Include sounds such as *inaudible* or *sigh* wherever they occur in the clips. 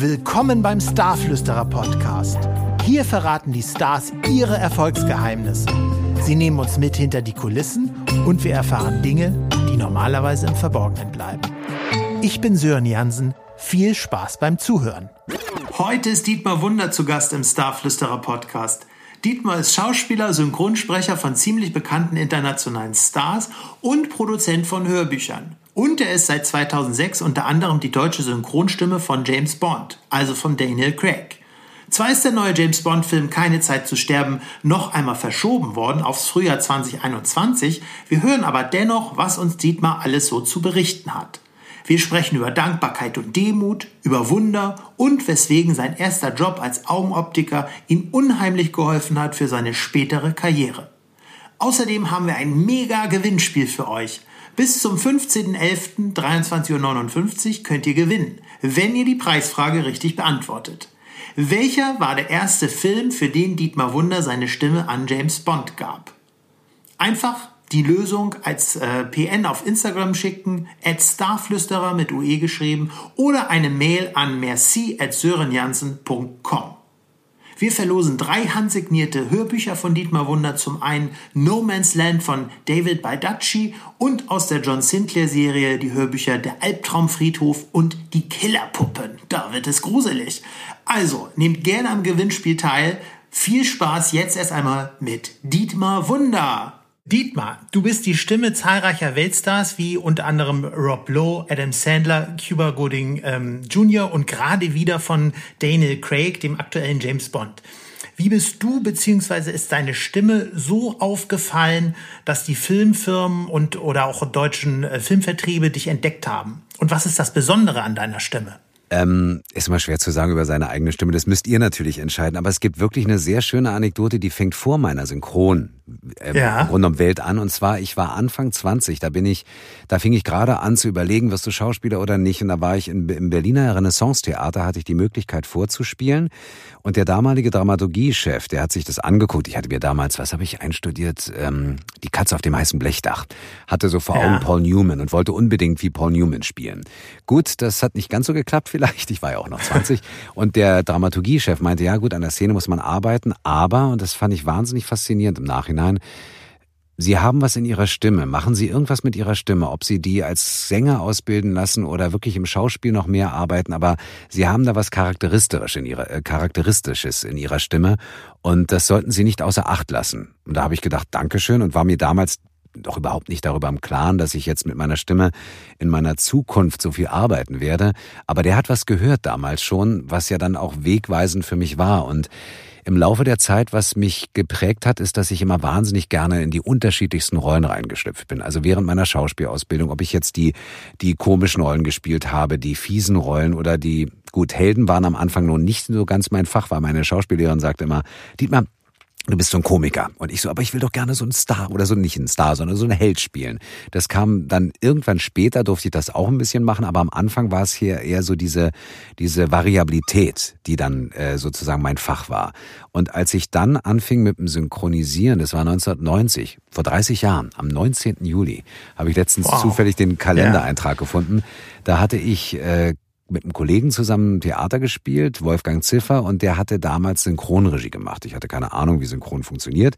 Willkommen beim Starflüsterer Podcast. Hier verraten die Stars ihre Erfolgsgeheimnisse. Sie nehmen uns mit hinter die Kulissen und wir erfahren Dinge, die normalerweise im Verborgenen bleiben. Ich bin Sören Jansen. Viel Spaß beim Zuhören. Heute ist Dietmar Wunder zu Gast im Starflüsterer Podcast. Dietmar ist Schauspieler, Synchronsprecher von ziemlich bekannten internationalen Stars und Produzent von Hörbüchern. Und er ist seit 2006 unter anderem die deutsche Synchronstimme von James Bond, also von Daniel Craig. Zwar ist der neue James Bond-Film Keine Zeit zu sterben noch einmal verschoben worden aufs Frühjahr 2021, wir hören aber dennoch, was uns Dietmar alles so zu berichten hat. Wir sprechen über Dankbarkeit und Demut, über Wunder und weswegen sein erster Job als Augenoptiker ihm unheimlich geholfen hat für seine spätere Karriere. Außerdem haben wir ein mega Gewinnspiel für euch. Bis zum 15.11.23.59 Uhr könnt ihr gewinnen, wenn ihr die Preisfrage richtig beantwortet. Welcher war der erste Film, für den Dietmar Wunder seine Stimme an James Bond gab? Einfach die Lösung als äh, PN auf Instagram schicken, at starflüsterer mit UE geschrieben oder eine Mail an merci at sörenjansen.com. Wir verlosen drei handsignierte Hörbücher von Dietmar Wunder. Zum einen No Man's Land von David Baldacci und aus der John Sinclair Serie die Hörbücher Der Albtraumfriedhof und Die Killerpuppen. Da wird es gruselig. Also, nehmt gerne am Gewinnspiel teil. Viel Spaß jetzt erst einmal mit Dietmar Wunder. Dietmar, du bist die Stimme zahlreicher Weltstars wie unter anderem Rob Lowe, Adam Sandler, Cuba Gooding ähm, Jr. und gerade wieder von Daniel Craig, dem aktuellen James Bond. Wie bist du bzw. ist deine Stimme so aufgefallen, dass die Filmfirmen und oder auch deutschen äh, Filmvertriebe dich entdeckt haben? Und was ist das Besondere an deiner Stimme? Ähm, ist immer schwer zu sagen über seine eigene Stimme. Das müsst ihr natürlich entscheiden. Aber es gibt wirklich eine sehr schöne Anekdote, die fängt vor meiner Synchron ähm, ja. rund um Welt an. Und zwar, ich war Anfang 20, da bin ich, da fing ich gerade an zu überlegen, wirst du Schauspieler oder nicht. Und da war ich in, im Berliner Renaissance-Theater, hatte ich die Möglichkeit vorzuspielen. Und der damalige Dramaturgiechef, der hat sich das angeguckt. Ich hatte mir damals, was habe ich einstudiert? Ähm, die Katze auf dem heißen Blechdach. Hatte so vor ja. Augen Paul Newman und wollte unbedingt wie Paul Newman spielen. Gut, das hat nicht ganz so geklappt vielleicht. Ich war ja auch noch 20. und der Dramaturgiechef meinte, ja gut, an der Szene muss man arbeiten, aber, und das fand ich wahnsinnig faszinierend im Nachhinein, Sie haben was in Ihrer Stimme. Machen Sie irgendwas mit Ihrer Stimme, ob Sie die als Sänger ausbilden lassen oder wirklich im Schauspiel noch mehr arbeiten. Aber Sie haben da was charakteristisch in ihrer, äh, charakteristisches in Ihrer Stimme und das sollten Sie nicht außer Acht lassen. Und da habe ich gedacht, Dankeschön und war mir damals doch überhaupt nicht darüber im Klaren, dass ich jetzt mit meiner Stimme in meiner Zukunft so viel arbeiten werde. Aber der hat was gehört damals schon, was ja dann auch wegweisend für mich war und im Laufe der Zeit, was mich geprägt hat, ist, dass ich immer wahnsinnig gerne in die unterschiedlichsten Rollen reingeschlüpft bin. Also während meiner Schauspielausbildung, ob ich jetzt die, die komischen Rollen gespielt habe, die fiesen Rollen oder die, gut, Helden waren am Anfang noch nicht so ganz mein Fach, weil meine Schauspiellehrerin sagte immer, Dietmar, du bist so ein Komiker. Und ich so, aber ich will doch gerne so ein Star oder so nicht ein Star, sondern so ein Held spielen. Das kam dann irgendwann später, durfte ich das auch ein bisschen machen, aber am Anfang war es hier eher so diese, diese Variabilität, die dann äh, sozusagen mein Fach war. Und als ich dann anfing mit dem Synchronisieren, das war 1990, vor 30 Jahren, am 19. Juli, habe ich letztens wow. zufällig den Kalendereintrag ja. gefunden. Da hatte ich äh, mit einem Kollegen zusammen Theater gespielt, Wolfgang Ziffer, und der hatte damals Synchronregie gemacht. Ich hatte keine Ahnung, wie Synchron funktioniert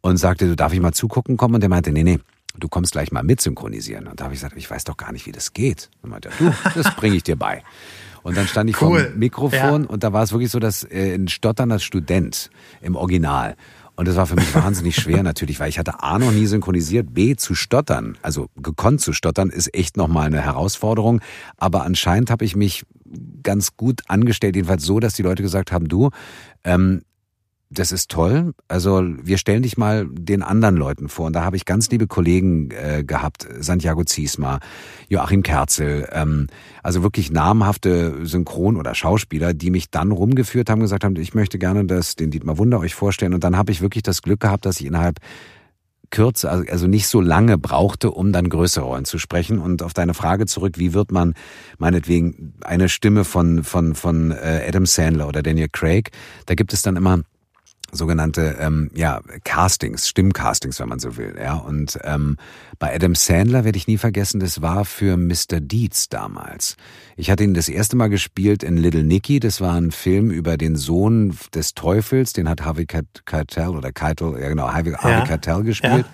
und sagte, du darf ich mal zugucken kommen? Und der meinte, nee, nee, du kommst gleich mal mit synchronisieren. Und da habe ich gesagt, ich weiß doch gar nicht, wie das geht. Und meinte, du, das bringe ich dir bei. Und dann stand ich cool. vor dem Mikrofon ja. und da war es wirklich so, dass äh, ein stotternder Student im Original und das war für mich wahnsinnig schwer natürlich, weil ich hatte A noch nie synchronisiert, B zu stottern, also gekonnt zu stottern, ist echt nochmal eine Herausforderung. Aber anscheinend habe ich mich ganz gut angestellt, jedenfalls so, dass die Leute gesagt haben, du, ähm, das ist toll. Also wir stellen dich mal den anderen Leuten vor. Und da habe ich ganz liebe Kollegen äh, gehabt, Santiago Ziesma, Joachim Kerzel, ähm, also wirklich namhafte Synchron- oder Schauspieler, die mich dann rumgeführt haben, gesagt haben, ich möchte gerne das, den Dietmar Wunder euch vorstellen. Und dann habe ich wirklich das Glück gehabt, dass ich innerhalb kürzer, also, also nicht so lange brauchte, um dann größere Rollen zu sprechen. Und auf deine Frage zurück, wie wird man meinetwegen eine Stimme von, von, von äh, Adam Sandler oder Daniel Craig, da gibt es dann immer sogenannte ähm, ja Castings, Stimmcastings, wenn man so will. Ja und ähm, bei Adam Sandler werde ich nie vergessen, das war für Mr. Deeds damals. Ich hatte ihn das erste Mal gespielt in Little Nicky. Das war ein Film über den Sohn des Teufels. Den hat Harvey Keitel oder Keitel, ja genau, Harvey, ja. Keitel gespielt. Ja.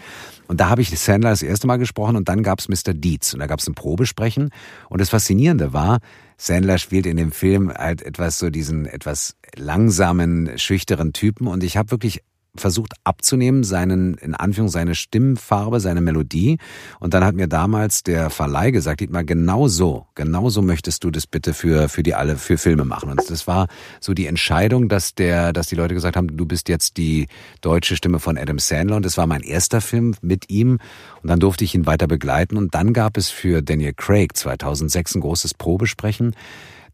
Und da habe ich Sandler das erste Mal gesprochen und dann gab es Mr. Deeds und da gab es ein Probesprechen. Und das Faszinierende war, Sandler spielt in dem Film halt etwas so diesen etwas langsamen, schüchteren Typen und ich habe wirklich versucht abzunehmen, seinen, in Anführung, seine Stimmfarbe, seine Melodie. Und dann hat mir damals der Verleih gesagt, Dietmar, genau so, genau so möchtest du das bitte für, für die alle, für Filme machen. Und das war so die Entscheidung, dass der, dass die Leute gesagt haben, du bist jetzt die deutsche Stimme von Adam Sandler. Und das war mein erster Film mit ihm. Und dann durfte ich ihn weiter begleiten. Und dann gab es für Daniel Craig 2006 ein großes Probesprechen.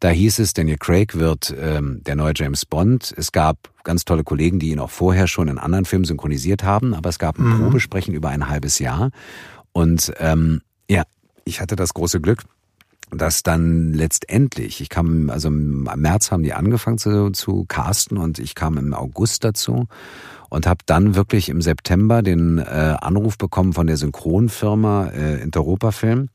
Da hieß es, Daniel Craig wird ähm, der neue James Bond. Es gab ganz tolle Kollegen, die ihn auch vorher schon in anderen Filmen synchronisiert haben, aber es gab ein mhm. Probesprechen über ein halbes Jahr. Und ähm, ja, ich hatte das große Glück, dass dann letztendlich, ich kam, also im März haben die angefangen zu, zu casten und ich kam im August dazu und habe dann wirklich im September den äh, Anruf bekommen von der Synchronfirma äh, Interopa Film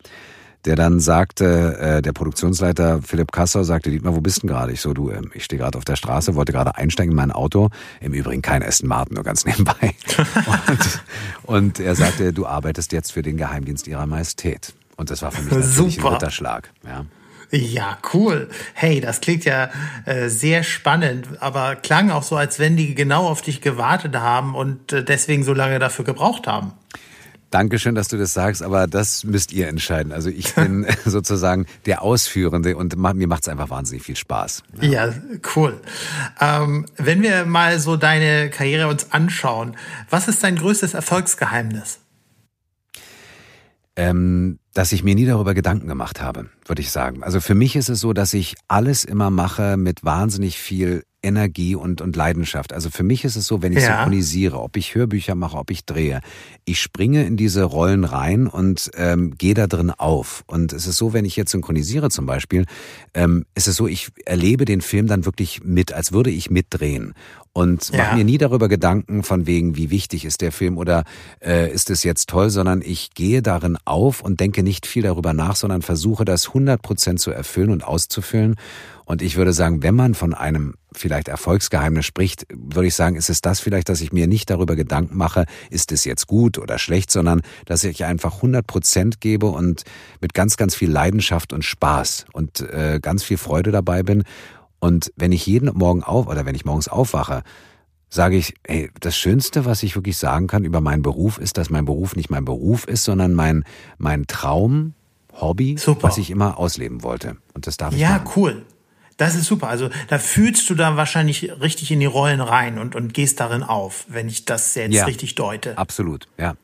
der dann sagte, äh, der Produktionsleiter Philipp Kassau sagte, Dietmar, wo bist du gerade? Ich so, du, ähm, ich stehe gerade auf der Straße, wollte gerade einsteigen in mein Auto. Im Übrigen kein Aston Martin, nur ganz nebenbei. *laughs* und, und er sagte, du arbeitest jetzt für den Geheimdienst ihrer Majestät. Und das war für mich natürlich Super. ein Ritterschlag. Ja. Ja, cool. Hey, das klingt ja äh, sehr spannend, aber klang auch so, als wenn die genau auf dich gewartet haben und äh, deswegen so lange dafür gebraucht haben. Dankeschön, dass du das sagst, aber das müsst ihr entscheiden. Also ich *laughs* bin sozusagen der Ausführende und mir macht es einfach wahnsinnig viel Spaß. Ja, ja cool. Ähm, wenn wir mal so deine Karriere uns anschauen, was ist dein größtes Erfolgsgeheimnis? Ähm, dass ich mir nie darüber Gedanken gemacht habe, würde ich sagen. Also für mich ist es so, dass ich alles immer mache mit wahnsinnig viel Energie und, und Leidenschaft. Also für mich ist es so, wenn ich ja. synchronisiere, ob ich Hörbücher mache, ob ich drehe, ich springe in diese Rollen rein und ähm, gehe da drin auf. Und es ist so, wenn ich jetzt synchronisiere zum Beispiel, ähm, ist es so, ich erlebe den Film dann wirklich mit, als würde ich mitdrehen und ja. mache mir nie darüber Gedanken von wegen, wie wichtig ist der Film oder äh, ist es jetzt toll, sondern ich gehe darin auf und denke nicht viel darüber nach, sondern versuche das 100 Prozent zu erfüllen und auszufüllen. Und ich würde sagen, wenn man von einem vielleicht Erfolgsgeheimnis spricht, würde ich sagen, ist es das vielleicht, dass ich mir nicht darüber Gedanken mache, ist es jetzt gut oder schlecht, sondern dass ich einfach 100 Prozent gebe und mit ganz, ganz viel Leidenschaft und Spaß und äh, ganz viel Freude dabei bin. Und wenn ich jeden Morgen auf oder wenn ich morgens aufwache, sage ich, ey, das Schönste, was ich wirklich sagen kann über meinen Beruf, ist, dass mein Beruf nicht mein Beruf ist, sondern mein, mein Traum, Hobby, Super. was ich immer ausleben wollte. Und das darf ich. Ja, machen. cool. Das ist super. Also da fühlst du da wahrscheinlich richtig in die Rollen rein und, und gehst darin auf, wenn ich das jetzt ja, richtig deute. Absolut, ja.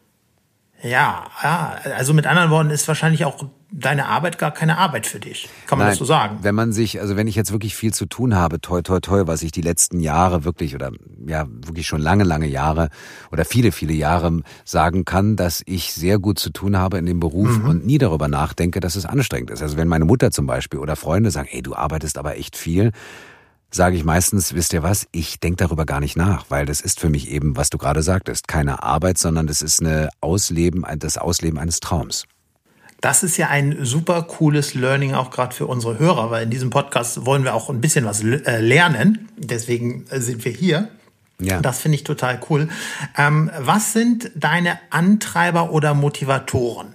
Ja, ja, also mit anderen Worten ist wahrscheinlich auch deine Arbeit gar keine Arbeit für dich. Kann man Nein, das so sagen? Wenn man sich, also wenn ich jetzt wirklich viel zu tun habe, toi, toi, toi, was ich die letzten Jahre wirklich oder ja, wirklich schon lange, lange Jahre oder viele, viele Jahre sagen kann, dass ich sehr gut zu tun habe in dem Beruf mhm. und nie darüber nachdenke, dass es anstrengend ist. Also wenn meine Mutter zum Beispiel oder Freunde sagen, ey, du arbeitest aber echt viel, sage ich meistens, wisst ihr was, ich denke darüber gar nicht nach, weil das ist für mich eben, was du gerade sagtest, keine Arbeit, sondern das ist eine Ausleben, das Ausleben eines Traums. Das ist ja ein super cooles Learning auch gerade für unsere Hörer, weil in diesem Podcast wollen wir auch ein bisschen was äh, lernen. Deswegen äh, sind wir hier. Ja. Das finde ich total cool. Ähm, was sind deine Antreiber oder Motivatoren?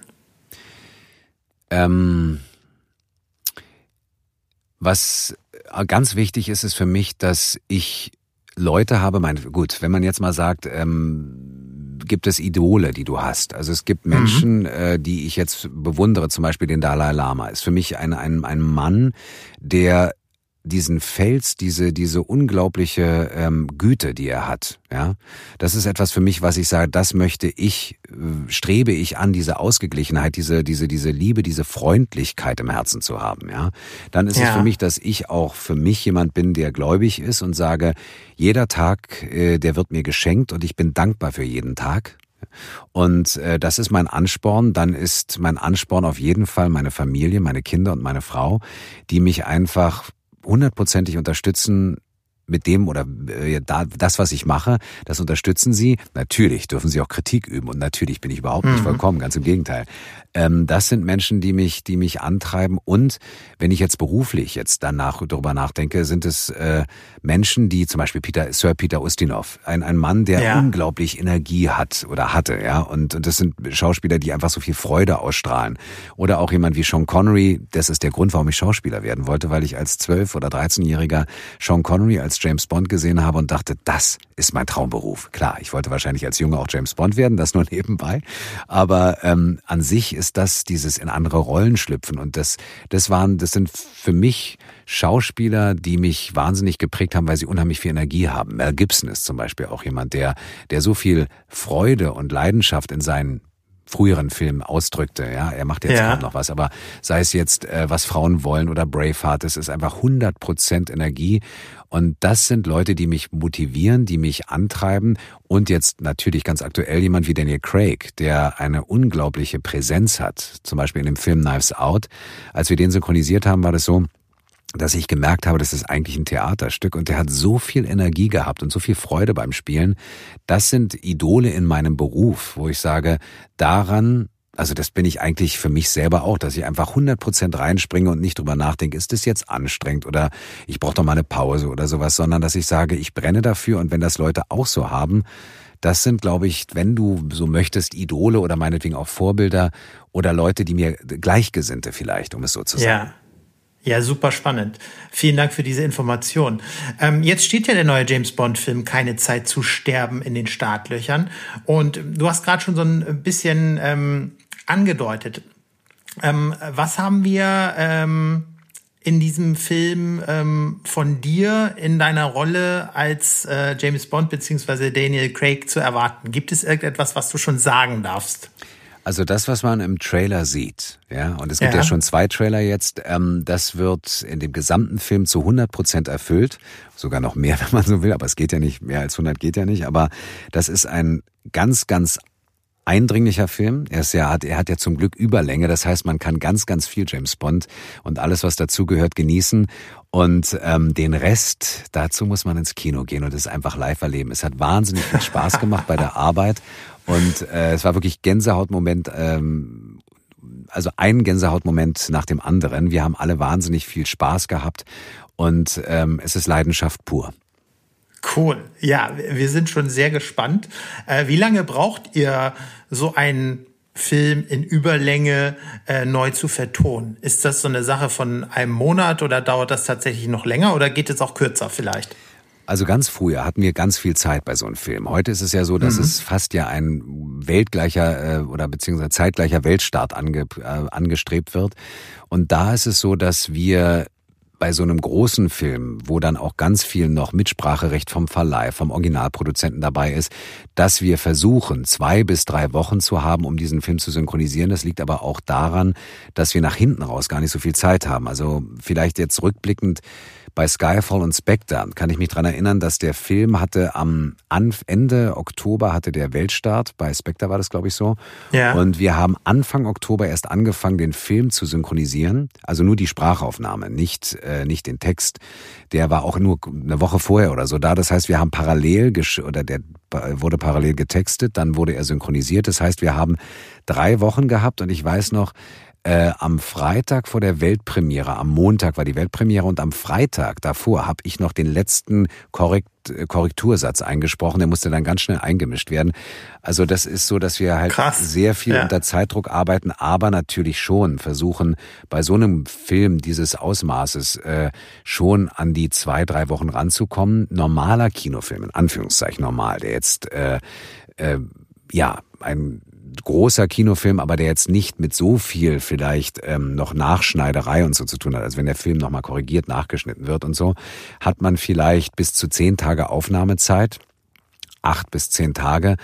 Ähm, was ganz wichtig ist, ist für mich, dass ich Leute habe, mein, gut, wenn man jetzt mal sagt, ähm, gibt es Idole, die du hast. Also es gibt Menschen, mhm. äh, die ich jetzt bewundere, zum Beispiel den Dalai Lama. Ist für mich ein, ein, ein Mann, der diesen Fels, diese, diese unglaubliche ähm, Güte, die er hat. Ja, das ist etwas für mich, was ich sage, das möchte ich, äh, strebe ich an, diese Ausgeglichenheit, diese, diese, diese Liebe, diese Freundlichkeit im Herzen zu haben. Ja, dann ist ja. es für mich, dass ich auch für mich jemand bin, der gläubig ist und sage, jeder Tag, äh, der wird mir geschenkt und ich bin dankbar für jeden Tag. Und äh, das ist mein Ansporn. Dann ist mein Ansporn auf jeden Fall meine Familie, meine Kinder und meine Frau, die mich einfach hundertprozentig unterstützen, mit dem oder äh, da, das, was ich mache, das unterstützen sie. Natürlich dürfen sie auch Kritik üben und natürlich bin ich überhaupt nicht mhm. vollkommen, ganz im Gegenteil. Ähm, das sind Menschen, die mich, die mich antreiben und wenn ich jetzt beruflich jetzt danach darüber nachdenke, sind es äh, Menschen, die zum Beispiel Peter, Sir Peter Ustinov, ein, ein Mann, der ja. unglaublich Energie hat oder hatte, ja, und, und das sind Schauspieler, die einfach so viel Freude ausstrahlen. Oder auch jemand wie Sean Connery, das ist der Grund, warum ich Schauspieler werden wollte, weil ich als 12- oder 13-Jähriger Sean Connery als James Bond gesehen habe und dachte, das ist mein Traumberuf. Klar, ich wollte wahrscheinlich als Junge auch James Bond werden, das nur nebenbei. Aber ähm, an sich ist das dieses in andere Rollen schlüpfen und das, das waren, das sind für mich Schauspieler, die mich wahnsinnig geprägt haben, weil sie unheimlich viel Energie haben. Mel Gibson ist zum Beispiel auch jemand, der, der so viel Freude und Leidenschaft in seinen früheren Filmen ausdrückte. Ja, er macht jetzt ja. kaum noch was, aber sei es jetzt, äh, was Frauen wollen oder Braveheart, es ist einfach 100 Prozent Energie. Und das sind Leute, die mich motivieren, die mich antreiben. Und jetzt natürlich ganz aktuell jemand wie Daniel Craig, der eine unglaubliche Präsenz hat. Zum Beispiel in dem Film Knives Out. Als wir den synchronisiert haben, war das so, dass ich gemerkt habe, das ist eigentlich ein Theaterstück und der hat so viel Energie gehabt und so viel Freude beim Spielen. Das sind Idole in meinem Beruf, wo ich sage, daran also das bin ich eigentlich für mich selber auch, dass ich einfach 100 Prozent reinspringe und nicht drüber nachdenke, ist das jetzt anstrengend oder ich brauche doch mal eine Pause oder sowas, sondern dass ich sage, ich brenne dafür und wenn das Leute auch so haben, das sind, glaube ich, wenn du so möchtest, Idole oder meinetwegen auch Vorbilder oder Leute, die mir Gleichgesinnte vielleicht, um es so zu sagen. Ja. Ja, super spannend. Vielen Dank für diese Information. Ähm, jetzt steht ja der neue James Bond-Film Keine Zeit zu sterben in den Startlöchern. Und du hast gerade schon so ein bisschen ähm, angedeutet. Ähm, was haben wir ähm, in diesem Film ähm, von dir in deiner Rolle als äh, James Bond bzw. Daniel Craig zu erwarten? Gibt es irgendetwas, was du schon sagen darfst? Also das, was man im Trailer sieht, ja, und es gibt ja, ja schon zwei Trailer jetzt, ähm, das wird in dem gesamten Film zu 100 Prozent erfüllt, sogar noch mehr, *laughs* wenn man so will, aber es geht ja nicht, mehr als 100 geht ja nicht, aber das ist ein ganz, ganz eindringlicher Film. Er ist ja, hat, er hat ja zum Glück Überlänge. Das heißt, man kann ganz, ganz viel James Bond und alles, was dazugehört, genießen. Und ähm, den Rest, dazu muss man ins Kino gehen und es einfach live erleben. Es hat wahnsinnig viel Spaß gemacht bei der *laughs* Arbeit. Und äh, es war wirklich Gänsehautmoment. Ähm, also ein Gänsehautmoment nach dem anderen. Wir haben alle wahnsinnig viel Spaß gehabt und ähm, es ist Leidenschaft pur. Cool. Ja, wir sind schon sehr gespannt. Äh, wie lange braucht ihr so einen Film in Überlänge äh, neu zu vertonen? Ist das so eine Sache von einem Monat oder dauert das tatsächlich noch länger oder geht es auch kürzer vielleicht? Also ganz früher hatten wir ganz viel Zeit bei so einem Film. Heute ist es ja so, dass mhm. es fast ja ein weltgleicher äh, oder beziehungsweise zeitgleicher Weltstart ange, äh, angestrebt wird. Und da ist es so, dass wir bei so einem großen Film, wo dann auch ganz viel noch Mitspracherecht vom Verleih, vom Originalproduzenten dabei ist, dass wir versuchen, zwei bis drei Wochen zu haben, um diesen Film zu synchronisieren. Das liegt aber auch daran, dass wir nach hinten raus gar nicht so viel Zeit haben. Also vielleicht jetzt rückblickend bei Skyfall und Spectre kann ich mich dran erinnern, dass der Film hatte am Ende Oktober hatte der Weltstart. Bei Spectre war das, glaube ich, so. Ja. Und wir haben Anfang Oktober erst angefangen, den Film zu synchronisieren. Also nur die Sprachaufnahme, nicht, äh, nicht den Text. Der war auch nur eine Woche vorher oder so da. Das heißt, wir haben parallel oder der wurde parallel getextet, dann wurde er synchronisiert. Das heißt, wir haben drei Wochen gehabt und ich weiß noch, äh, am Freitag vor der Weltpremiere, am Montag war die Weltpremiere und am Freitag davor habe ich noch den letzten Korrekt, Korrektursatz eingesprochen. Der musste dann ganz schnell eingemischt werden. Also das ist so, dass wir halt Krass. sehr viel ja. unter Zeitdruck arbeiten, aber natürlich schon versuchen, bei so einem Film dieses Ausmaßes äh, schon an die zwei, drei Wochen ranzukommen. Normaler Kinofilm, in Anführungszeichen normal, der jetzt äh, äh, ja ein großer Kinofilm, aber der jetzt nicht mit so viel vielleicht ähm, noch Nachschneiderei und so zu tun hat, als wenn der Film nochmal korrigiert, nachgeschnitten wird und so, hat man vielleicht bis zu zehn Tage Aufnahmezeit, acht bis zehn Tage.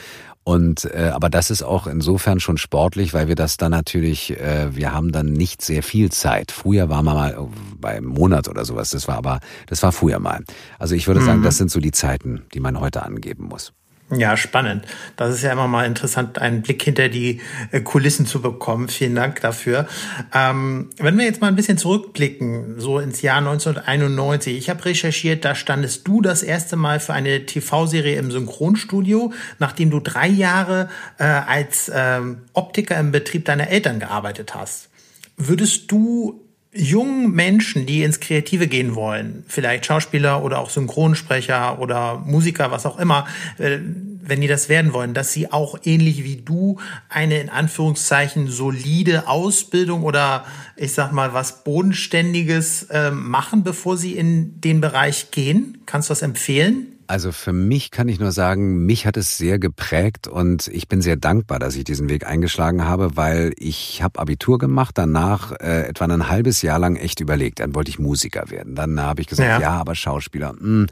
Und äh, aber das ist auch insofern schon sportlich, weil wir das dann natürlich, äh, wir haben dann nicht sehr viel Zeit. Früher war man mal bei einem Monat oder sowas. Das war aber, das war früher mal. Also ich würde mhm. sagen, das sind so die Zeiten, die man heute angeben muss. Ja, spannend. Das ist ja immer mal interessant, einen Blick hinter die äh, Kulissen zu bekommen. Vielen Dank dafür. Ähm, wenn wir jetzt mal ein bisschen zurückblicken, so ins Jahr 1991. Ich habe recherchiert, da standest du das erste Mal für eine TV-Serie im Synchronstudio, nachdem du drei Jahre äh, als ähm, Optiker im Betrieb deiner Eltern gearbeitet hast. Würdest du jungen Menschen, die ins Kreative gehen wollen, vielleicht Schauspieler oder auch Synchronsprecher oder Musiker, was auch immer, äh, wenn die das werden wollen, dass sie auch ähnlich wie du eine in Anführungszeichen solide Ausbildung oder ich sag mal was Bodenständiges äh, machen, bevor sie in den Bereich gehen? Kannst du das empfehlen? Also für mich kann ich nur sagen, mich hat es sehr geprägt und ich bin sehr dankbar, dass ich diesen Weg eingeschlagen habe, weil ich habe Abitur gemacht, danach äh, etwa ein halbes Jahr lang echt überlegt, dann wollte ich Musiker werden. Dann habe ich gesagt, ja, ja aber Schauspieler. Mh. Hm.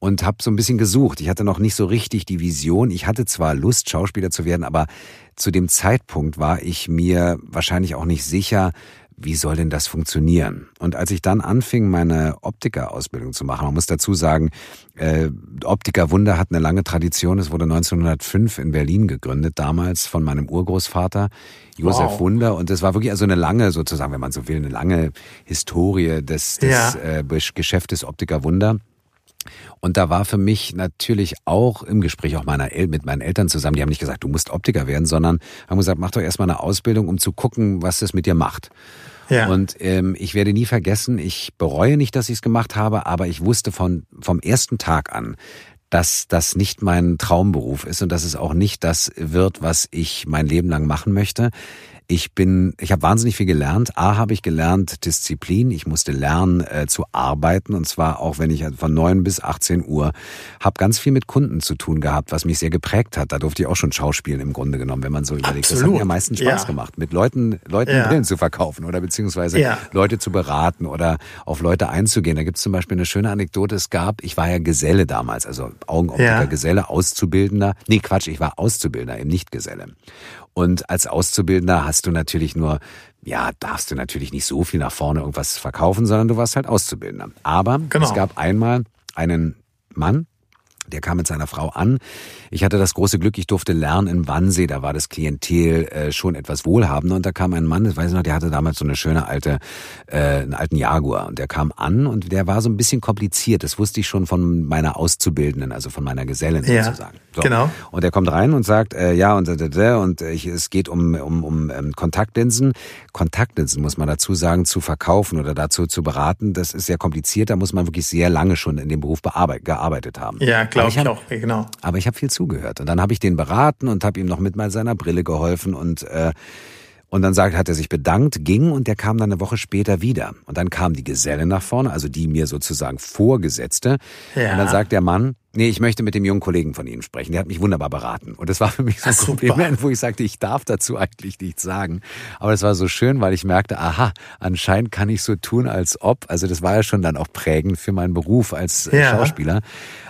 Und habe so ein bisschen gesucht. Ich hatte noch nicht so richtig die Vision. Ich hatte zwar Lust, Schauspieler zu werden, aber zu dem Zeitpunkt war ich mir wahrscheinlich auch nicht sicher, wie soll denn das funktionieren? Und als ich dann anfing, meine Optikerausbildung zu machen, man muss dazu sagen, äh, Optiker Wunder hat eine lange Tradition. Es wurde 1905 in Berlin gegründet, damals von meinem Urgroßvater Josef wow. Wunder. Und das war wirklich also eine lange, sozusagen, wenn man so will, eine lange Historie des, des ja. äh, Geschäftes Optiker Wunder. Und da war für mich natürlich auch im Gespräch auch meiner El mit meinen Eltern zusammen, die haben nicht gesagt, du musst Optiker werden, sondern haben gesagt, mach doch erstmal eine Ausbildung, um zu gucken, was das mit dir macht. Ja. Und ähm, ich werde nie vergessen, ich bereue nicht, dass ich es gemacht habe, aber ich wusste von, vom ersten Tag an, dass das nicht mein Traumberuf ist und dass es auch nicht das wird, was ich mein Leben lang machen möchte. Ich bin, ich habe wahnsinnig viel gelernt. A habe ich gelernt Disziplin. Ich musste lernen äh, zu arbeiten und zwar auch wenn ich von neun bis 18 Uhr habe ganz viel mit Kunden zu tun gehabt, was mich sehr geprägt hat. Da durfte ich auch schon schauspielen im Grunde genommen, wenn man so überlegt. Absolut. Das hat mir am meisten Spaß ja. gemacht, mit Leuten Leuten ja. Brillen zu verkaufen oder beziehungsweise ja. Leute zu beraten oder auf Leute einzugehen. Da gibt es zum Beispiel eine schöne Anekdote. Es gab, ich war ja Geselle damals, also Augenoptiker, Geselle, Auszubildender. Nee, Quatsch, ich war Auszubildender, eben nicht Geselle. Und als Auszubildender hast du natürlich nur, ja, darfst du natürlich nicht so viel nach vorne irgendwas verkaufen, sondern du warst halt Auszubildender. Aber genau. es gab einmal einen Mann, der kam mit seiner Frau an. Ich hatte das große Glück, ich durfte lernen in Wannsee. Da war das Klientel äh, schon etwas wohlhabender. Und da kam ein Mann, das weiß ich noch, der hatte damals so eine schöne alte, äh, einen alten Jaguar. Und der kam an und der war so ein bisschen kompliziert. Das wusste ich schon von meiner Auszubildenden, also von meiner Gesellin ja, sozusagen. So. Genau. Und er kommt rein und sagt, äh, ja, und, äh, und ich, es geht um, um, um ähm, Kontaktlinsen. Kontaktlinsen, muss man dazu sagen, zu verkaufen oder dazu zu beraten, das ist sehr kompliziert. Da muss man wirklich sehr lange schon in dem Beruf gearbeitet haben. Ja, glaube ich, ich auch, genau. Aber ich habe viel zugehört. Und dann habe ich den beraten und habe ihm noch mit mal seiner Brille geholfen und äh, und dann sagt, hat er sich bedankt, ging und der kam dann eine Woche später wieder. Und dann kam die Geselle nach vorne, also die mir sozusagen Vorgesetzte. Ja. Und dann sagt der Mann, nee, ich möchte mit dem jungen Kollegen von Ihnen sprechen. Der hat mich wunderbar beraten. Und das war für mich so ein Kompliment, wo ich sagte, ich darf dazu eigentlich nichts sagen. Aber das war so schön, weil ich merkte, aha, anscheinend kann ich so tun, als ob. Also das war ja schon dann auch prägend für meinen Beruf als äh, ja. Schauspieler.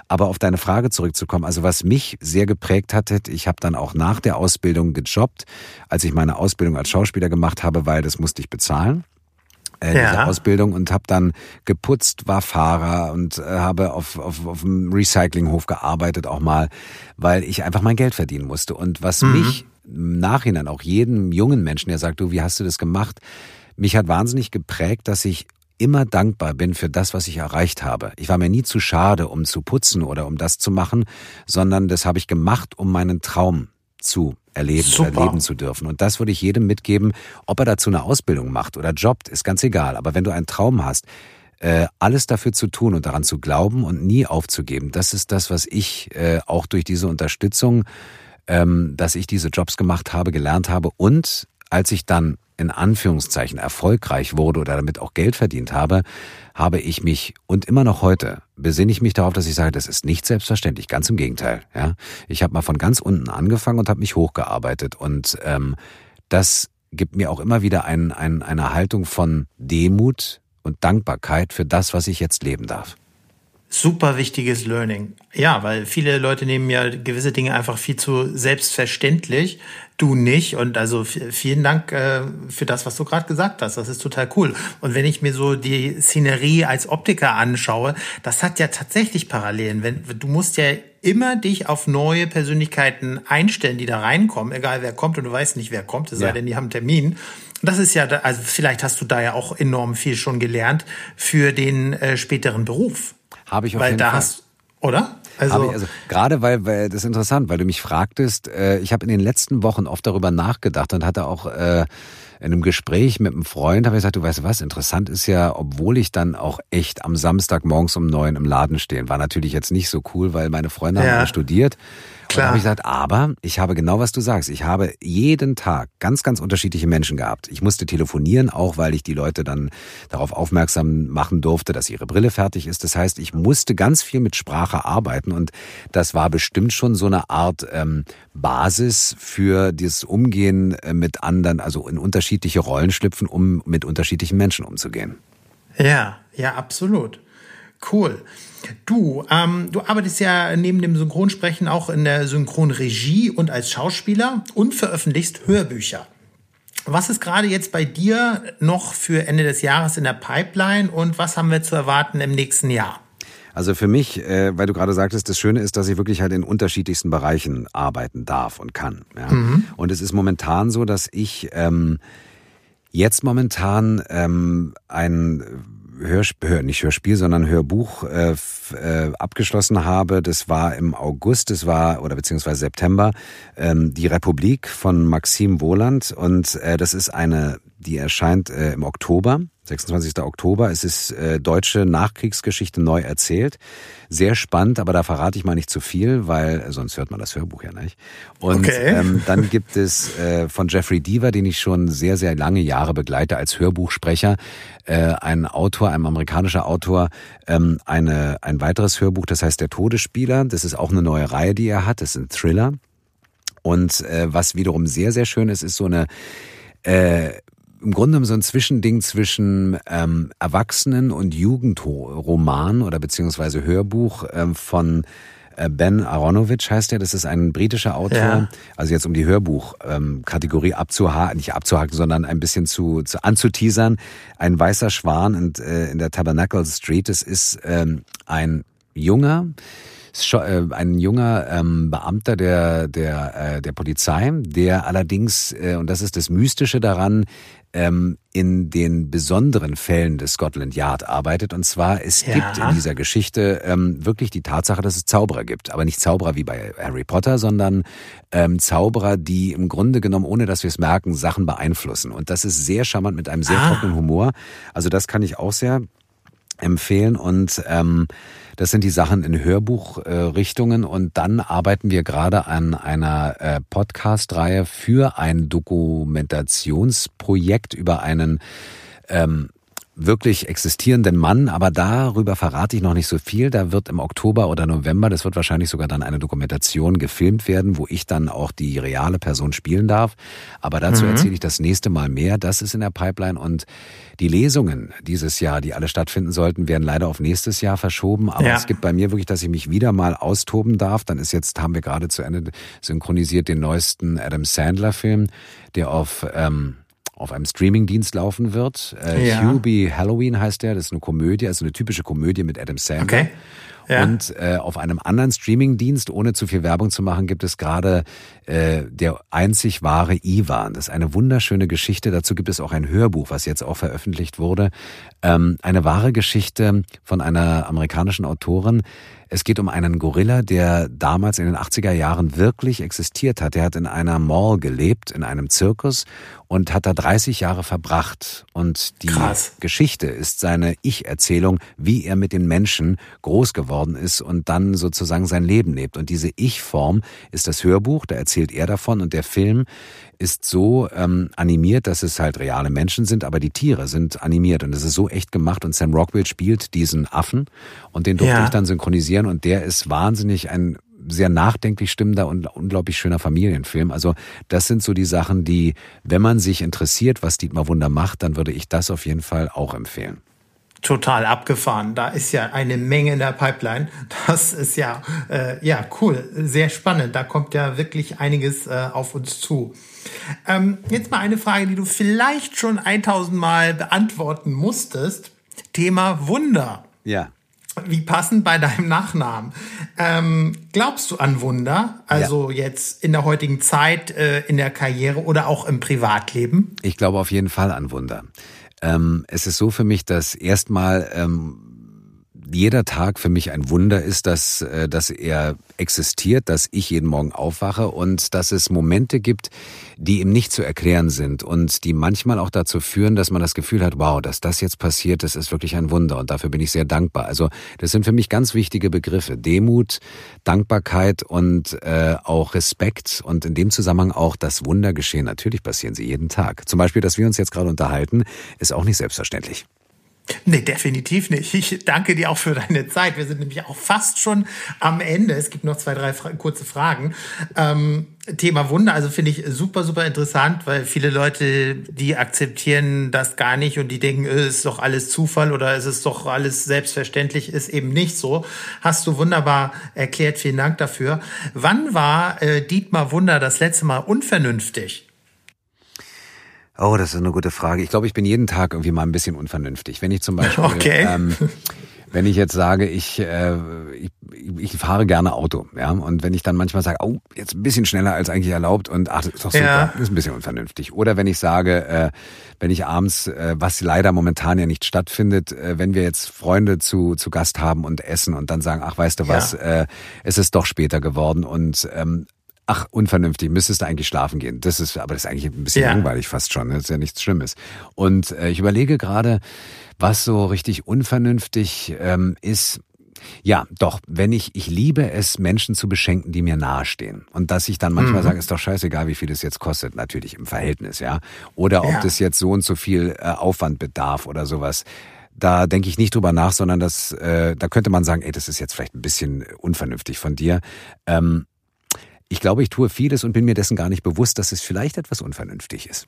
Aber auf deine Frage zurückzukommen, also was mich sehr geprägt hatte, ich habe dann auch nach der Ausbildung gejobbt, als ich meine Ausbildung als Schauspieler gemacht habe, weil das musste ich bezahlen äh, ja. diese Ausbildung und habe dann geputzt, war Fahrer und äh, habe auf, auf, auf einem Recyclinghof gearbeitet auch mal, weil ich einfach mein Geld verdienen musste. Und was mhm. mich im Nachhinein auch jedem jungen Menschen, der sagt, du, wie hast du das gemacht? Mich hat wahnsinnig geprägt, dass ich immer dankbar bin für das, was ich erreicht habe. Ich war mir nie zu schade, um zu putzen oder um das zu machen, sondern das habe ich gemacht, um meinen Traum zu erleben Super. oder leben zu dürfen. Und das würde ich jedem mitgeben, ob er dazu eine Ausbildung macht oder jobbt, ist ganz egal. Aber wenn du einen Traum hast, äh, alles dafür zu tun und daran zu glauben und nie aufzugeben, das ist das, was ich äh, auch durch diese Unterstützung, ähm, dass ich diese Jobs gemacht habe, gelernt habe. Und als ich dann in Anführungszeichen erfolgreich wurde oder damit auch Geld verdient habe, habe ich mich und immer noch heute besinne ich mich darauf, dass ich sage, das ist nicht selbstverständlich. Ganz im Gegenteil. Ja, ich habe mal von ganz unten angefangen und habe mich hochgearbeitet und ähm, das gibt mir auch immer wieder ein, ein, eine Haltung von Demut und Dankbarkeit für das, was ich jetzt leben darf. Super wichtiges Learning. Ja, weil viele Leute nehmen ja gewisse Dinge einfach viel zu selbstverständlich. Du nicht. Und also vielen Dank äh, für das, was du gerade gesagt hast. Das ist total cool. Und wenn ich mir so die Szenerie als Optiker anschaue, das hat ja tatsächlich Parallelen. Wenn, du musst ja immer dich auf neue Persönlichkeiten einstellen, die da reinkommen, egal wer kommt und du weißt nicht, wer kommt, es ja. sei denn, die haben einen Termin. Das ist ja, also vielleicht hast du da ja auch enorm viel schon gelernt für den äh, späteren Beruf. Habe ich auf Weil jeden da Fall. hast, oder? Also, also gerade weil, weil das ist interessant, weil du mich fragtest, äh, ich habe in den letzten Wochen oft darüber nachgedacht und hatte auch äh, in einem Gespräch mit einem Freund habe ich gesagt, du weißt was, interessant ist ja, obwohl ich dann auch echt am Samstag morgens um neun im Laden stehen, war natürlich jetzt nicht so cool, weil meine Freunde ja. haben studiert Klar. Und habe ich gesagt, aber ich habe genau, was du sagst. Ich habe jeden Tag ganz, ganz unterschiedliche Menschen gehabt. Ich musste telefonieren, auch weil ich die Leute dann darauf aufmerksam machen durfte, dass ihre Brille fertig ist. Das heißt, ich musste ganz viel mit Sprache arbeiten und das war bestimmt schon so eine Art ähm, Basis für das Umgehen äh, mit anderen, also in unterschiedliche Rollen schlüpfen, um mit unterschiedlichen Menschen umzugehen. Ja, ja, absolut. Cool. Du, ähm, du arbeitest ja neben dem Synchronsprechen auch in der Synchronregie und als Schauspieler und veröffentlichst Hörbücher. Was ist gerade jetzt bei dir noch für Ende des Jahres in der Pipeline und was haben wir zu erwarten im nächsten Jahr? Also für mich, äh, weil du gerade sagtest, das Schöne ist, dass ich wirklich halt in unterschiedlichsten Bereichen arbeiten darf und kann. Ja? Mhm. Und es ist momentan so, dass ich ähm, jetzt momentan ähm, ein Hörspiel, nicht Hörspiel, sondern Hörbuch äh, äh, abgeschlossen habe. Das war im August, das war, oder beziehungsweise September, ähm, die Republik von Maxim Wohland. Und äh, das ist eine, die erscheint äh, im Oktober. 26. Oktober. Es ist äh, deutsche Nachkriegsgeschichte neu erzählt. Sehr spannend, aber da verrate ich mal nicht zu viel, weil äh, sonst hört man das Hörbuch ja nicht. Und okay. ähm, dann gibt es äh, von Jeffrey Deaver, den ich schon sehr, sehr lange Jahre begleite als Hörbuchsprecher, äh, ein Autor, ein amerikanischer Autor, ähm, eine, ein weiteres Hörbuch, das heißt Der Todesspieler. Das ist auch eine neue Reihe, die er hat. Das ist ein Thriller. Und äh, was wiederum sehr, sehr schön ist, ist so eine äh, im Grunde so ein Zwischending zwischen ähm, Erwachsenen- und Jugendroman oder beziehungsweise Hörbuch ähm, von äh, Ben Aronovich heißt er, das ist ein britischer Autor. Ja. Also jetzt um die Hörbuch-Kategorie ähm, abzuhaken, nicht abzuhaken, sondern ein bisschen zu, zu anzuteasern. Ein weißer Schwan in, äh, in der Tabernacle Street. Das ist ähm, ein junger, äh, ein junger ähm, Beamter der, der, äh, der Polizei, der allerdings, äh, und das ist das Mystische daran, ähm, in den besonderen Fällen des Scotland Yard arbeitet. Und zwar, es ja. gibt in dieser Geschichte ähm, wirklich die Tatsache, dass es Zauberer gibt. Aber nicht Zauberer wie bei Harry Potter, sondern ähm, Zauberer, die im Grunde genommen, ohne dass wir es merken, Sachen beeinflussen. Und das ist sehr charmant mit einem sehr ah. trockenen Humor. Also das kann ich auch sehr empfehlen. Und ähm, das sind die Sachen in Hörbuchrichtungen. und dann arbeiten wir gerade an einer äh, Podcast-Reihe für ein Dokumentationsprojekt über einen ähm, wirklich existierenden Mann, aber darüber verrate ich noch nicht so viel. Da wird im Oktober oder November, das wird wahrscheinlich sogar dann eine Dokumentation gefilmt werden, wo ich dann auch die reale Person spielen darf. Aber dazu mhm. erzähle ich das nächste Mal mehr. Das ist in der Pipeline und die Lesungen dieses Jahr, die alle stattfinden sollten, werden leider auf nächstes Jahr verschoben. Aber ja. es gibt bei mir wirklich, dass ich mich wieder mal austoben darf. Dann ist jetzt, haben wir gerade zu Ende synchronisiert den neuesten Adam Sandler Film, der auf ähm, auf einem Streamingdienst laufen wird. Äh, ja. Hubie Halloween heißt der. Das ist eine Komödie, also eine typische Komödie mit Adam Sandler. Okay. Ja. Und äh, auf einem anderen Streamingdienst, ohne zu viel Werbung zu machen, gibt es gerade äh, der einzig wahre Ivan. Das ist eine wunderschöne Geschichte. Dazu gibt es auch ein Hörbuch, was jetzt auch veröffentlicht wurde. Ähm, eine wahre Geschichte von einer amerikanischen Autorin, es geht um einen Gorilla, der damals in den 80er Jahren wirklich existiert hat. Er hat in einer Mall gelebt, in einem Zirkus und hat da 30 Jahre verbracht. Und die Krass. Geschichte ist seine Ich-Erzählung, wie er mit den Menschen groß geworden ist und dann sozusagen sein Leben lebt. Und diese Ich-Form ist das Hörbuch, da erzählt er davon und der Film ist so ähm, animiert, dass es halt reale Menschen sind, aber die Tiere sind animiert und es ist so echt gemacht und Sam Rockwell spielt diesen Affen und den durfte ja. ich dann synchronisieren und der ist wahnsinnig ein sehr nachdenklich stimmender und unglaublich schöner Familienfilm. Also das sind so die Sachen, die, wenn man sich interessiert, was Dietmar Wunder macht, dann würde ich das auf jeden Fall auch empfehlen. Total abgefahren. Da ist ja eine Menge in der Pipeline. Das ist ja, äh, ja, cool, sehr spannend. Da kommt ja wirklich einiges äh, auf uns zu. Ähm, jetzt mal eine Frage, die du vielleicht schon 1000 Mal beantworten musstest. Thema Wunder. Ja. Wie passend bei deinem Nachnamen. Ähm, glaubst du an Wunder? Also ja. jetzt in der heutigen Zeit, äh, in der Karriere oder auch im Privatleben? Ich glaube auf jeden Fall an Wunder. Ähm, es ist so für mich, dass erstmal ähm, jeder Tag für mich ein Wunder ist, dass, äh, dass er existiert, dass ich jeden Morgen aufwache und dass es Momente gibt, die ihm nicht zu erklären sind und die manchmal auch dazu führen, dass man das Gefühl hat, wow, dass das jetzt passiert, das ist wirklich ein Wunder und dafür bin ich sehr dankbar. Also das sind für mich ganz wichtige Begriffe. Demut, Dankbarkeit und äh, auch Respekt und in dem Zusammenhang auch das Wunder geschehen. Natürlich passieren sie jeden Tag. Zum Beispiel, dass wir uns jetzt gerade unterhalten, ist auch nicht selbstverständlich. Nee, definitiv nicht. Ich danke dir auch für deine Zeit. Wir sind nämlich auch fast schon am Ende. Es gibt noch zwei, drei fra kurze Fragen. Ähm, Thema Wunder, also finde ich super, super interessant, weil viele Leute, die akzeptieren das gar nicht und die denken, es ist doch alles Zufall oder es ist doch alles selbstverständlich, ist eben nicht so. Hast du wunderbar erklärt. Vielen Dank dafür. Wann war äh, Dietmar Wunder das letzte Mal unvernünftig? Oh, das ist eine gute Frage. Ich glaube, ich bin jeden Tag irgendwie mal ein bisschen unvernünftig. Wenn ich zum Beispiel, okay. ähm, wenn ich jetzt sage, ich, äh, ich, ich fahre gerne Auto, ja, und wenn ich dann manchmal sage, oh, jetzt ein bisschen schneller als eigentlich erlaubt und ach, das ist doch super, ja. ist ein bisschen unvernünftig. Oder wenn ich sage, äh, wenn ich abends, äh, was leider momentan ja nicht stattfindet, äh, wenn wir jetzt Freunde zu, zu Gast haben und essen und dann sagen, ach, weißt du was, ja. äh, es ist doch später geworden und ähm, ach, unvernünftig, müsstest du eigentlich schlafen gehen. Das ist, aber das ist eigentlich ein bisschen ja. langweilig fast schon. Das ist ja nichts Schlimmes. Und äh, ich überlege gerade, was so richtig unvernünftig ähm, ist. Ja, doch, wenn ich, ich liebe es, Menschen zu beschenken, die mir nahestehen. Und dass ich dann manchmal mhm. sage, ist doch scheißegal, wie viel es jetzt kostet, natürlich im Verhältnis, ja. Oder ob ja. das jetzt so und so viel äh, Aufwand bedarf oder sowas. Da denke ich nicht drüber nach, sondern das, äh, da könnte man sagen, ey, das ist jetzt vielleicht ein bisschen unvernünftig von dir. Ähm, ich glaube, ich tue vieles und bin mir dessen gar nicht bewusst, dass es vielleicht etwas unvernünftig ist.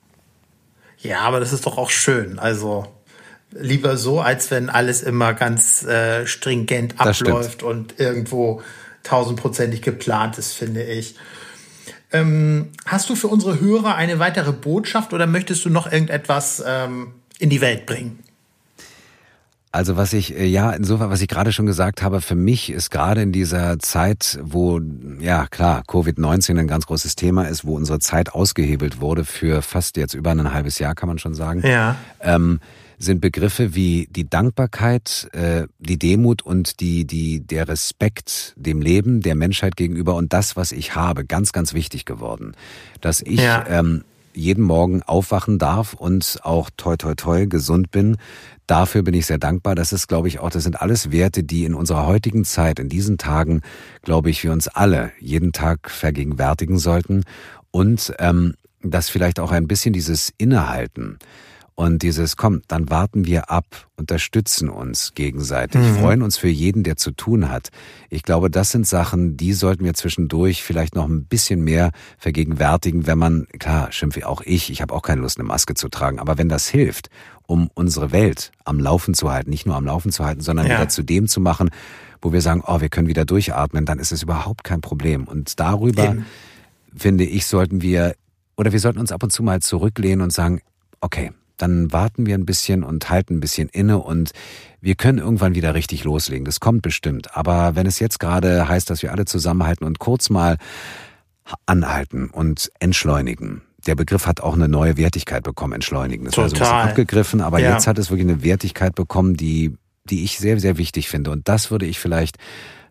Ja, aber das ist doch auch schön. Also lieber so, als wenn alles immer ganz äh, stringent abläuft und irgendwo tausendprozentig geplant ist, finde ich. Ähm, hast du für unsere Hörer eine weitere Botschaft oder möchtest du noch irgendetwas ähm, in die Welt bringen? Also was ich, äh, ja, insofern, was ich gerade schon gesagt habe, für mich ist gerade in dieser Zeit, wo, ja klar, Covid-19 ein ganz großes Thema ist, wo unsere Zeit ausgehebelt wurde für fast jetzt über ein halbes Jahr, kann man schon sagen, ja. ähm, sind Begriffe wie die Dankbarkeit, äh, die Demut und die, die, der Respekt dem Leben, der Menschheit gegenüber und das, was ich habe, ganz, ganz wichtig geworden. Dass ich ja. ähm, jeden Morgen aufwachen darf und auch toi toi toi gesund bin, Dafür bin ich sehr dankbar. Das ist, glaube ich, auch, das sind alles Werte, die in unserer heutigen Zeit, in diesen Tagen, glaube ich, wir uns alle jeden Tag vergegenwärtigen sollten und ähm, dass vielleicht auch ein bisschen dieses Innehalten und dieses, komm, dann warten wir ab, unterstützen uns gegenseitig, mhm. freuen uns für jeden, der zu tun hat. Ich glaube, das sind Sachen, die sollten wir zwischendurch vielleicht noch ein bisschen mehr vergegenwärtigen, wenn man, klar, schimpfe auch ich, ich habe auch keine Lust, eine Maske zu tragen, aber wenn das hilft, um unsere Welt am Laufen zu halten, nicht nur am Laufen zu halten, sondern ja. wieder zu dem zu machen, wo wir sagen, oh, wir können wieder durchatmen, dann ist es überhaupt kein Problem. Und darüber, Eben. finde ich, sollten wir, oder wir sollten uns ab und zu mal zurücklehnen und sagen, okay, dann warten wir ein bisschen und halten ein bisschen inne und wir können irgendwann wieder richtig loslegen. Das kommt bestimmt. Aber wenn es jetzt gerade heißt, dass wir alle zusammenhalten und kurz mal anhalten und entschleunigen, der Begriff hat auch eine neue Wertigkeit bekommen, entschleunigen. Das Total. war so ein bisschen abgegriffen, aber ja. jetzt hat es wirklich eine Wertigkeit bekommen, die, die ich sehr, sehr wichtig finde. Und das würde ich vielleicht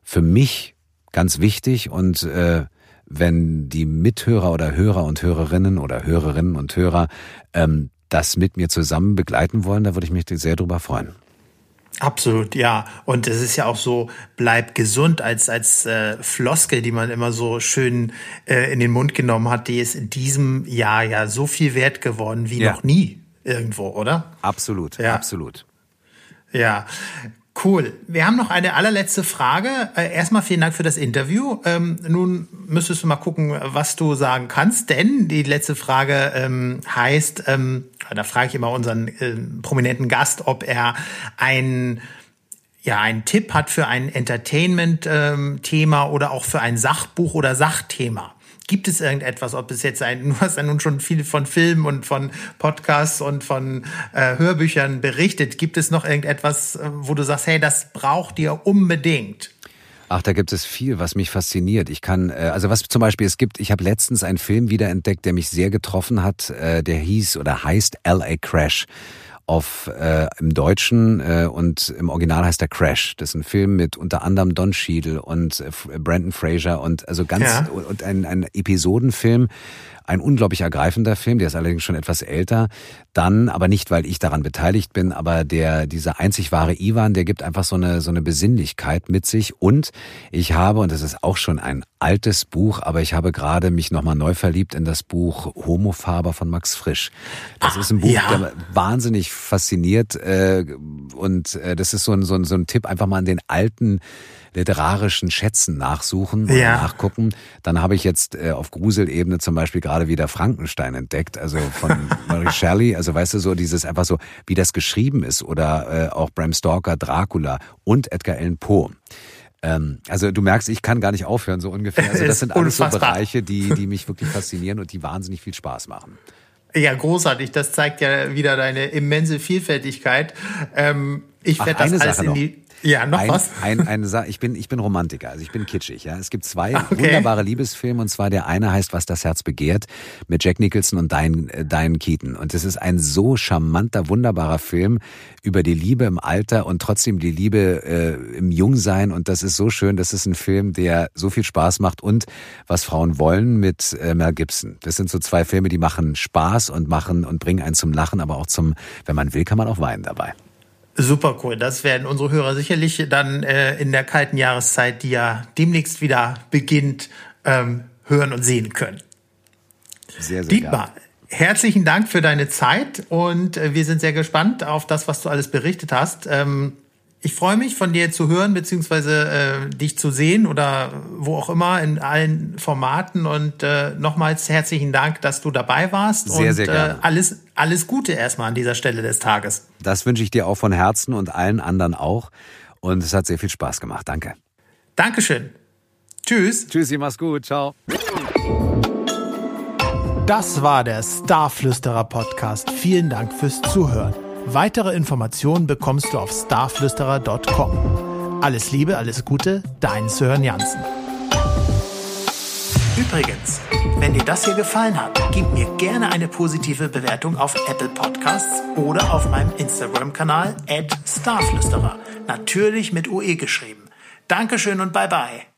für mich ganz wichtig und äh, wenn die Mithörer oder Hörer und Hörerinnen oder Hörerinnen und Hörer ähm, das mit mir zusammen begleiten wollen, da würde ich mich sehr drüber freuen. Absolut, ja. Und es ist ja auch so, bleib gesund als, als äh, Floskel, die man immer so schön äh, in den Mund genommen hat, die ist in diesem Jahr ja so viel wert geworden wie ja. noch nie irgendwo, oder? Absolut, ja. absolut. Ja. Cool. Wir haben noch eine allerletzte Frage. Äh, erstmal vielen Dank für das Interview. Ähm, nun müsstest du mal gucken, was du sagen kannst, denn die letzte Frage ähm, heißt, ähm, da frage ich immer unseren äh, prominenten Gast, ob er ein ja, einen Tipp hat für ein Entertainment-Thema ähm, oder auch für ein Sachbuch oder Sachthema. Gibt es irgendetwas, ob es jetzt ein, *laughs* du hast ja nun schon viel von Filmen und von Podcasts und von äh, Hörbüchern berichtet. Gibt es noch irgendetwas, äh, wo du sagst, hey, das braucht ihr unbedingt? Ach, da gibt es viel, was mich fasziniert. Ich kann, äh, also was zum Beispiel es gibt, ich habe letztens einen Film wiederentdeckt, der mich sehr getroffen hat. Äh, der hieß oder heißt L.A. Crash auf äh, im Deutschen äh, und im Original heißt er Crash. Das ist ein Film mit unter anderem Don Cheadle und äh, Brandon Fraser und also ganz ja. und ein, ein Episodenfilm ein unglaublich ergreifender Film, der ist allerdings schon etwas älter. Dann, aber nicht, weil ich daran beteiligt bin, aber der, dieser einzig wahre Ivan, der gibt einfach so eine, so eine Besinnlichkeit mit sich. Und ich habe, und das ist auch schon ein altes Buch, aber ich habe gerade mich nochmal neu verliebt in das Buch Homofaber von Max Frisch. Das ah, ist ein Buch, ja. der wahnsinnig fasziniert, äh, und äh, das ist so ein, so ein, so ein Tipp, einfach mal an den alten literarischen Schätzen nachsuchen oder ja. nachgucken. Dann habe ich jetzt äh, auf Gruselebene zum Beispiel gerade wieder Frankenstein entdeckt, also von *laughs* Mary Shelley. Also weißt du, so dieses einfach so, wie das geschrieben ist oder äh, auch Bram Stoker, Dracula und Edgar Allan Poe. Ähm, also du merkst, ich kann gar nicht aufhören, so ungefähr. Also das sind alles so Bereiche, die, *laughs* die mich wirklich faszinieren und die wahnsinnig viel Spaß machen. Ja, großartig. Das zeigt ja wieder deine immense Vielfältigkeit. Ähm, ich werde das alles in die ja, noch ein, was? Ein, Sache, ich bin, ich bin Romantiker, also ich bin kitschig. Ja. Es gibt zwei *laughs* okay. wunderbare Liebesfilme und zwar der eine heißt Was das Herz begehrt mit Jack Nicholson und Diane, äh, Diane Keaton. Und es ist ein so charmanter, wunderbarer Film über die Liebe im Alter und trotzdem die Liebe äh, im Jungsein. Und das ist so schön. Das ist ein Film, der so viel Spaß macht und Was Frauen wollen mit äh, Mel Gibson. Das sind so zwei Filme, die machen Spaß und machen und bringen einen zum Lachen, aber auch zum, wenn man will, kann man auch weinen dabei. Super cool. Das werden unsere Hörer sicherlich dann äh, in der kalten Jahreszeit, die ja demnächst wieder beginnt, ähm, hören und sehen können. Sehr, sehr Dietmar, gern. herzlichen Dank für deine Zeit und äh, wir sind sehr gespannt auf das, was du alles berichtet hast. Ähm, ich freue mich, von dir zu hören, beziehungsweise äh, dich zu sehen oder wo auch immer in allen Formaten. Und äh, nochmals herzlichen Dank, dass du dabei warst. Sehr, und sehr gerne. Äh, alles, alles Gute erstmal an dieser Stelle des Tages. Das wünsche ich dir auch von Herzen und allen anderen auch. Und es hat sehr viel Spaß gemacht. Danke. Dankeschön. Tschüss. Tschüssi, mach's gut. Ciao. Das war der Starflüsterer Podcast. Vielen Dank fürs Zuhören. Weitere Informationen bekommst du auf starflüsterer.com. Alles Liebe, alles Gute, dein Sören Jansen. Übrigens, wenn dir das hier gefallen hat, gib mir gerne eine positive Bewertung auf Apple Podcasts oder auf meinem Instagram-Kanal @starflüsterer. Natürlich mit UE geschrieben. Dankeschön und bye bye.